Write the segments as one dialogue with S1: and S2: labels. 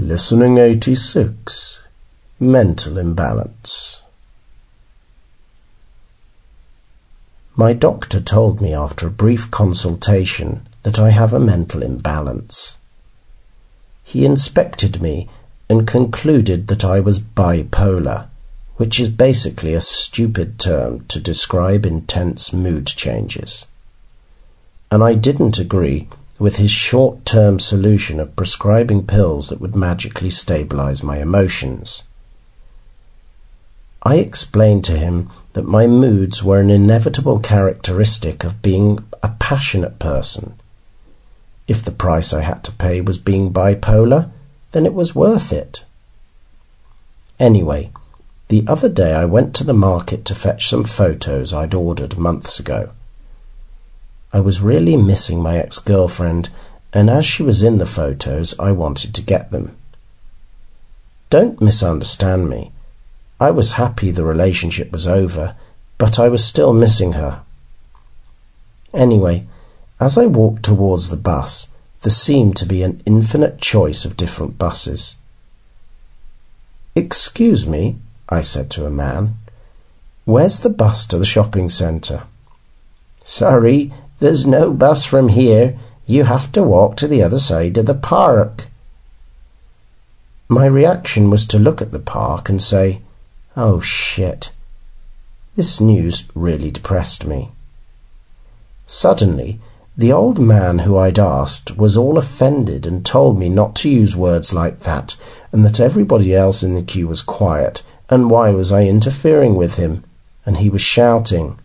S1: Listening 86 Mental Imbalance. My doctor told me after a brief consultation that I have a mental imbalance. He inspected me and concluded that I was bipolar, which is basically a stupid term to describe intense mood changes. And I didn't agree with his short term solution of prescribing pills that would magically stabilize my emotions. I explained to him that my moods were an inevitable characteristic of being a passionate person. If the price I had to pay was being bipolar, then it was worth it. Anyway, the other day I went to the market to fetch some photos I'd ordered months ago. I was really missing my ex girlfriend, and as she was in the photos, I wanted to get them. Don't misunderstand me. I was happy the relationship was over, but I was still missing her. Anyway, as I walked towards the bus, there seemed to be an infinite choice of different buses. Excuse me, I said to a man. Where's the bus to the shopping centre?
S2: Sorry, there's no bus from here. You have to walk to the other side of the park.
S1: My reaction was to look at the park and say, Oh shit. This news really depressed me. Suddenly, the old man who I'd asked was all offended and told me not to use words like that and that everybody else in the queue was quiet and why was I interfering with him? And he was shouting.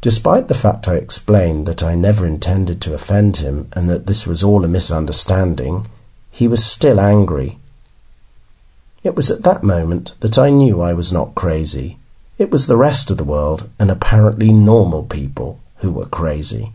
S1: Despite the fact I explained that I never intended to offend him and that this was all a misunderstanding, he was still angry. It was at that moment that I knew I was not crazy. It was the rest of the world and apparently normal people who were crazy.